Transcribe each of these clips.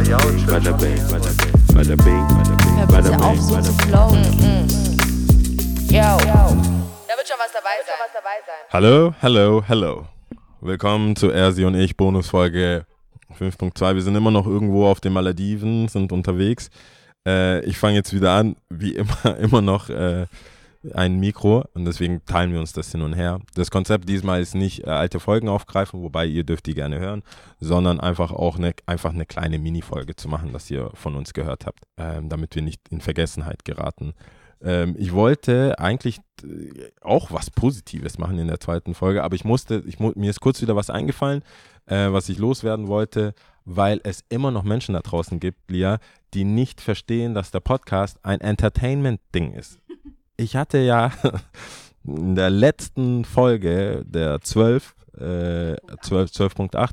bada bing, bada bing, bada bing, bada bing, Hör bada bitte auf, bing, so bada zu bing. flowen. Yo. Da wird schon was dabei sein. Hallo, hallo, hallo. Willkommen zu Ersi und ich, Bonusfolge 5.2. Wir sind immer noch irgendwo auf den Malediven, sind unterwegs. Äh, ich fange jetzt wieder an, wie immer, immer noch äh, ein Mikro und deswegen teilen wir uns das hin und her. Das Konzept diesmal ist nicht äh, alte Folgen aufgreifen, wobei ihr dürft die gerne hören, sondern einfach auch eine, einfach eine kleine Mini-Folge zu machen, dass ihr von uns gehört habt, ähm, damit wir nicht in Vergessenheit geraten. Ähm, ich wollte eigentlich äh, auch was Positives machen in der zweiten Folge, aber ich musste, ich mir ist kurz wieder was eingefallen, äh, was ich loswerden wollte, weil es immer noch Menschen da draußen gibt, Lia, die nicht verstehen, dass der Podcast ein Entertainment-Ding ist. Ich hatte ja in der letzten Folge der 12, äh, 12 12.8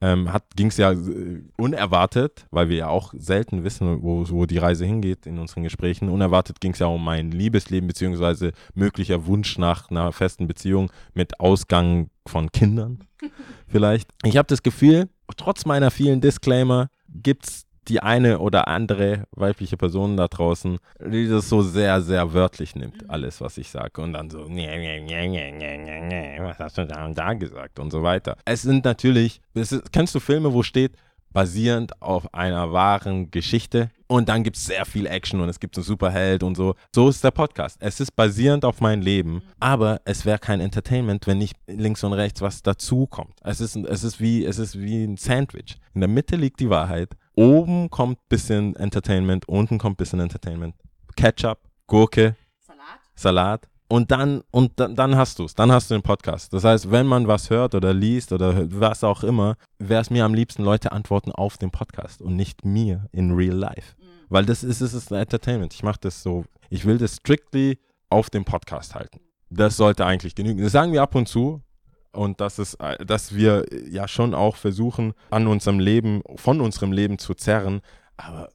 ähm, ging es ja äh, unerwartet, weil wir ja auch selten wissen, wo, wo die Reise hingeht in unseren Gesprächen. Unerwartet ging es ja um mein Liebesleben beziehungsweise möglicher Wunsch nach einer festen Beziehung mit Ausgang von Kindern vielleicht. Ich habe das Gefühl, trotz meiner vielen Disclaimer gibt es die eine oder andere weibliche Person da draußen, die das so sehr, sehr wörtlich nimmt, alles, was ich sage. Und dann so, nee, nee, nee, nee, nee, nee, was hast du da und da gesagt und so weiter. Es sind natürlich, es ist, kennst du Filme, wo steht, basierend auf einer wahren Geschichte und dann gibt es sehr viel Action und es gibt einen Superheld und so. So ist der Podcast. Es ist basierend auf mein Leben, aber es wäre kein Entertainment, wenn nicht links und rechts was dazu kommt. Es ist, es ist wie, es ist wie ein Sandwich. In der Mitte liegt die Wahrheit. Oben kommt bisschen Entertainment, unten kommt bisschen Entertainment. Ketchup, Gurke, Salat? Salat. Und dann, und dann, dann hast du es, dann hast du den Podcast. Das heißt, wenn man was hört oder liest oder was auch immer, wäre es mir am liebsten, Leute antworten auf den Podcast und nicht mir in real life. Weil das ist, es ist ein Entertainment. Ich mache das so, ich will das strictly auf dem Podcast halten. Das sollte eigentlich genügen. Das sagen wir ab und zu. Und das ist, äh, dass wir ja schon auch versuchen, an unserem Leben, von unserem Leben zu zerren. Aber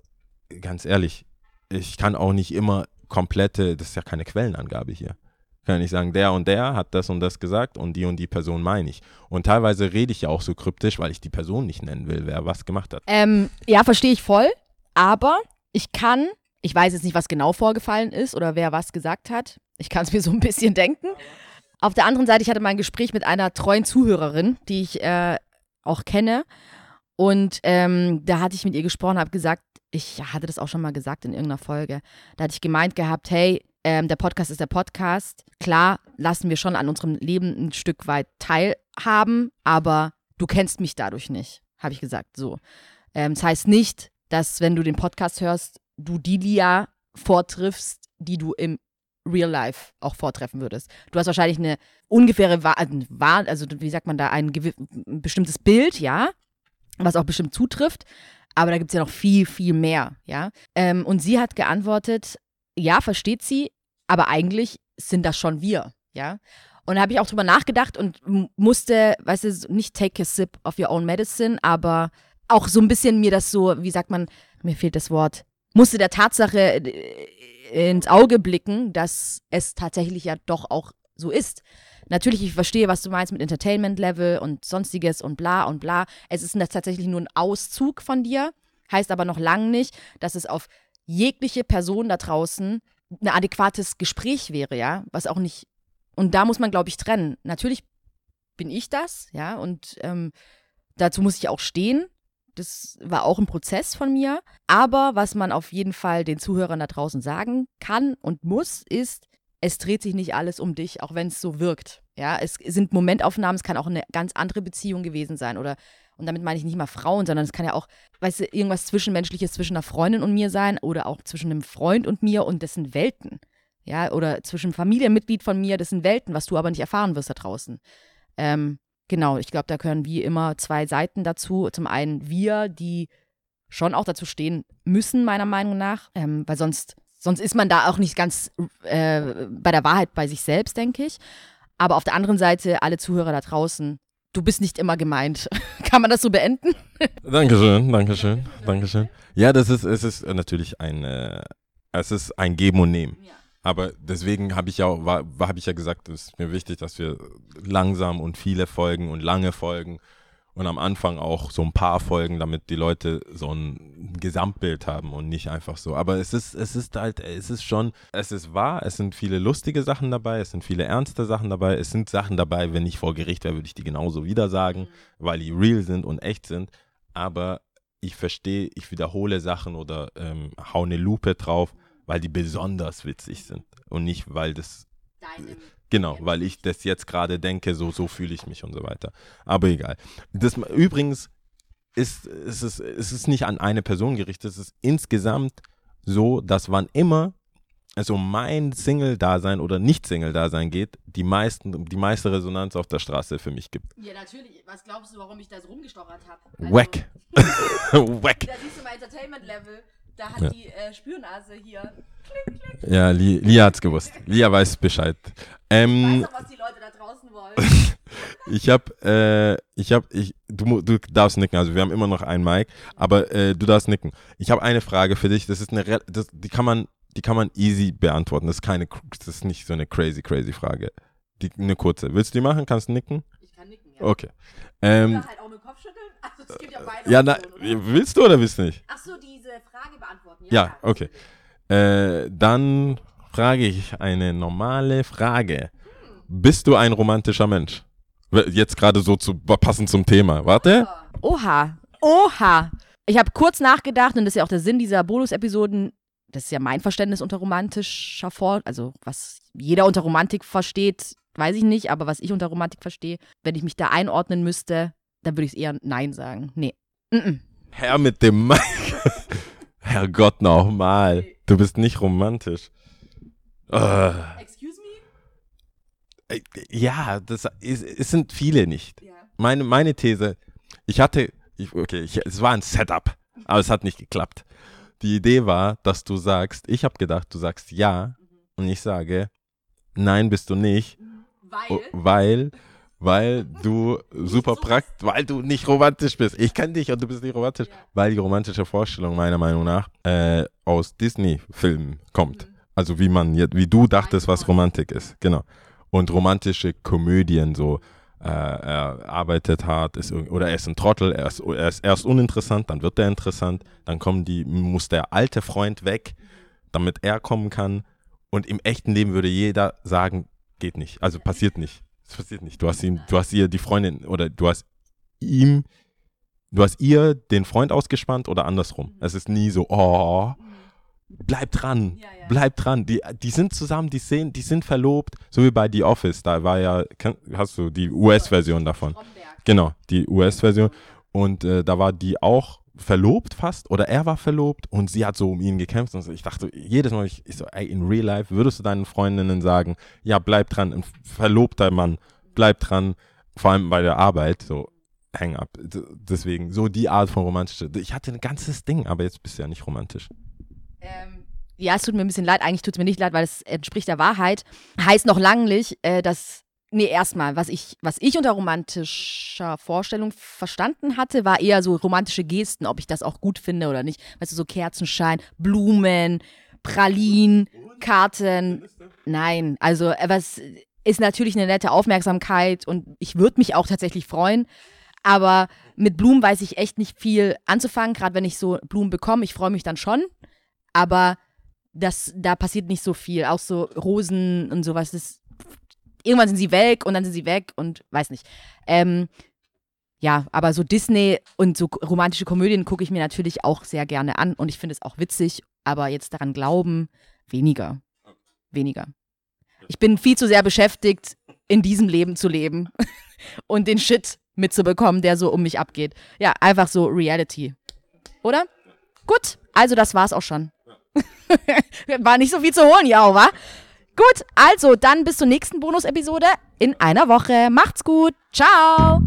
ganz ehrlich, ich kann auch nicht immer komplette, das ist ja keine Quellenangabe hier. Kann ich sagen, der und der hat das und das gesagt und die und die Person meine ich. Und teilweise rede ich ja auch so kryptisch, weil ich die Person nicht nennen will, wer was gemacht hat. Ähm, ja, verstehe ich voll. Aber ich kann, ich weiß jetzt nicht, was genau vorgefallen ist oder wer was gesagt hat. Ich kann es mir so ein bisschen denken. Auf der anderen Seite, ich hatte mal ein Gespräch mit einer treuen Zuhörerin, die ich äh, auch kenne. Und ähm, da hatte ich mit ihr gesprochen, habe gesagt, ich hatte das auch schon mal gesagt in irgendeiner Folge. Da hatte ich gemeint gehabt, hey, ähm, der Podcast ist der Podcast. Klar, lassen wir schon an unserem Leben ein Stück weit teilhaben, aber du kennst mich dadurch nicht, habe ich gesagt. So. Ähm, das heißt nicht, dass wenn du den Podcast hörst, du die Lia vortriffst, die du im Real Life auch vortreffen würdest. Du hast wahrscheinlich eine ungefähre Wahl, also wie sagt man da, ein, ein bestimmtes Bild, ja, was auch bestimmt zutrifft. Aber da gibt es ja noch viel, viel mehr, ja. Ähm, und sie hat geantwortet, ja, versteht sie, aber eigentlich sind das schon wir, ja. Und da habe ich auch drüber nachgedacht und musste, weißt du, nicht take a sip of your own medicine, aber auch so ein bisschen mir das so, wie sagt man, mir fehlt das Wort, musste der Tatsache äh, ins Auge blicken, dass es tatsächlich ja doch auch so ist. Natürlich, ich verstehe, was du meinst mit Entertainment-Level und sonstiges und bla und bla. Es ist tatsächlich nur ein Auszug von dir, heißt aber noch lange nicht, dass es auf jegliche Person da draußen ein adäquates Gespräch wäre, ja, was auch nicht. Und da muss man, glaube ich, trennen. Natürlich bin ich das, ja, und ähm, dazu muss ich auch stehen. Das war auch ein Prozess von mir. Aber was man auf jeden Fall den Zuhörern da draußen sagen kann und muss, ist, es dreht sich nicht alles um dich, auch wenn es so wirkt. Ja, es sind Momentaufnahmen, es kann auch eine ganz andere Beziehung gewesen sein oder und damit meine ich nicht mal Frauen, sondern es kann ja auch, weißt du, irgendwas Zwischenmenschliches zwischen einer Freundin und mir sein oder auch zwischen einem Freund und mir und das sind Welten. Ja, oder zwischen einem Familienmitglied von mir, das sind Welten, was du aber nicht erfahren wirst da draußen. Ähm, genau, ich glaube, da gehören wie immer zwei Seiten dazu. Zum einen wir, die schon auch dazu stehen müssen, meiner Meinung nach, ähm, weil sonst, sonst ist man da auch nicht ganz äh, bei der Wahrheit bei sich selbst, denke ich. Aber auf der anderen Seite, alle Zuhörer da draußen, du bist nicht immer gemeint. Kann man das so beenden? Dankeschön, Dankeschön, Dankeschön. Ja, das ist, es ist natürlich ein, äh, es ist ein Geben und Nehmen. Aber deswegen habe ich ja auch, war, war habe ich ja gesagt, es ist mir wichtig, dass wir langsam und viele Folgen und lange Folgen Und am Anfang auch so ein paar Folgen, damit die Leute so ein Gesamtbild haben und nicht einfach so. Aber es ist, es ist halt, es ist schon, es ist wahr, es sind viele lustige Sachen dabei, es sind viele ernste Sachen dabei, es sind Sachen dabei, wenn ich vor Gericht wäre, würde ich die genauso wieder sagen, weil die real sind und echt sind. Aber ich verstehe, ich wiederhole Sachen oder ähm, hau eine Lupe drauf, weil die besonders witzig sind. Und nicht, weil das Genau, weil ich das jetzt gerade denke, so, so fühle ich mich und so weiter. Aber egal. Das, übrigens ist, ist es, ist es nicht an eine Person gerichtet, es ist insgesamt so, dass wann immer es um mein Single-Dasein oder Nicht-Single-Dasein geht, die, meisten, die meiste Resonanz auf der Straße für mich gibt. Ja, natürlich. Was glaubst du, warum ich da so rumgestochert habe? Wack. Wack. Da siehst du mein Entertainment-Level. Da hat Ja. die äh, Spürnase hier. Ja, Li Lia hat's gewusst. Lia weiß Bescheid. Ähm, Weiß auch, was die Leute da draußen wollen. Ich hab, äh, ich hab, ich, du, du darfst nicken, also wir haben immer noch einen Mic, aber äh, du darfst nicken. Ich habe eine Frage für dich, das ist eine, das, die kann man, die kann man easy beantworten, das ist keine, das ist nicht so eine crazy, crazy Frage. Die, eine kurze. Willst du die machen? Kannst du nicken? Ich kann nicken, ja. Okay. Ähm, halt auch nur Kopfschütteln. Also, es gibt ja beide ja, na, willst du oder willst du nicht? Ach so, beantworten. Ja, okay. Äh, dann frage ich eine normale Frage. Bist du ein romantischer Mensch? Jetzt gerade so zu, passend zum Thema. Warte. Oha. Oha. Ich habe kurz nachgedacht und das ist ja auch der Sinn dieser Bonus-Episoden. Das ist ja mein Verständnis unter romantischer Vor... Also, was jeder unter Romantik versteht, weiß ich nicht. Aber was ich unter Romantik verstehe, wenn ich mich da einordnen müsste, dann würde ich es eher Nein sagen. Nee. Mm -mm. Herr mit dem Mic. Herrgott, nochmal. Du bist nicht romantisch. Äh, Excuse me? äh, ja, das ist, es sind viele nicht. Ja. Meine, meine These, ich hatte, ich, okay, ich, es war ein Setup, aber es hat nicht geklappt. Die Idee war, dass du sagst, ich habe gedacht, du sagst ja und ich sage, nein, bist du nicht, Weil. o- weil, weil du super praktisch, weil du nicht romantisch bist. Ich kenne dich und du bist nicht romantisch, weil die romantische Vorstellung meiner Meinung nach äh, aus Disney-Filmen kommt. Also wie man jetzt, wie du dachtest, was Romantik ist, genau. Und romantische Komödien so. Äh, er arbeitet hart, ist, oder er ist ein Trottel, er ist, er ist erst uninteressant, dann wird er interessant, dann kommen die, muss der alte Freund weg, damit er kommen kann. Und im echten Leben würde jeder sagen, geht nicht. Also passiert nicht. Es passiert nicht. Du hast ihm, du hast ihr die Freundin oder du hast ihm, du hast ihr den Freund ausgespannt oder andersrum. Es ist nie so, oh, bleib dran, Ja, ja. bleib dran. Die, die sind zusammen, die sehen, die sind verlobt, so wie bei The Office. Da war ja, hast du die US-Version davon? Genau, die US-Version. Und äh, da war die auch verlobt fast oder er war verlobt und sie hat so um ihn gekämpft und ich dachte jedes Mal, ich, ich so, ey, in real life würdest du deinen Freundinnen sagen, ja, bleib dran, ein verlobter Mann, bleib dran, vor allem bei der Arbeit, so hang up. Deswegen, so die Art von romantische. Ich hatte ein ganzes Ding, aber jetzt bist du ja nicht romantisch. Ähm, ja, es tut mir ein bisschen leid. Eigentlich tut es mir nicht leid, weil es entspricht der Wahrheit. Heißt noch lange nicht, äh, dass. Nee, erstmal, was ich, was ich unter romantischer Vorstellung verstanden hatte, war eher so romantische Gesten, ob ich das auch gut finde oder nicht. Weißt du, so Kerzenschein, Blumen, Pralinen, Karten. Nein, also äh, was ist natürlich eine nette Aufmerksamkeit und ich würde mich auch tatsächlich freuen. Aber mit Blumen weiß ich echt nicht viel anzufangen, gerade wenn ich so Blumen bekomme. Ich freue mich dann schon aber das, da passiert nicht so viel. Auch so Rosen und sowas. Das, irgendwann sind sie weg und dann sind sie weg und weiß nicht. Ähm, ja, aber so Disney und so romantische Komödien gucke ich mir natürlich auch sehr gerne an und ich finde es auch witzig, aber jetzt daran glauben, weniger. Weniger. Ich bin viel zu sehr beschäftigt, in diesem Leben zu leben und den Shit mitzubekommen, der so um mich abgeht. Ja, einfach so Reality. Oder? Gut, also das war's auch schon. War nicht so viel zu holen, ja, wa? Gut, also dann bis zur nächsten Bonus-Episode in einer Woche. Macht's gut. Ciao.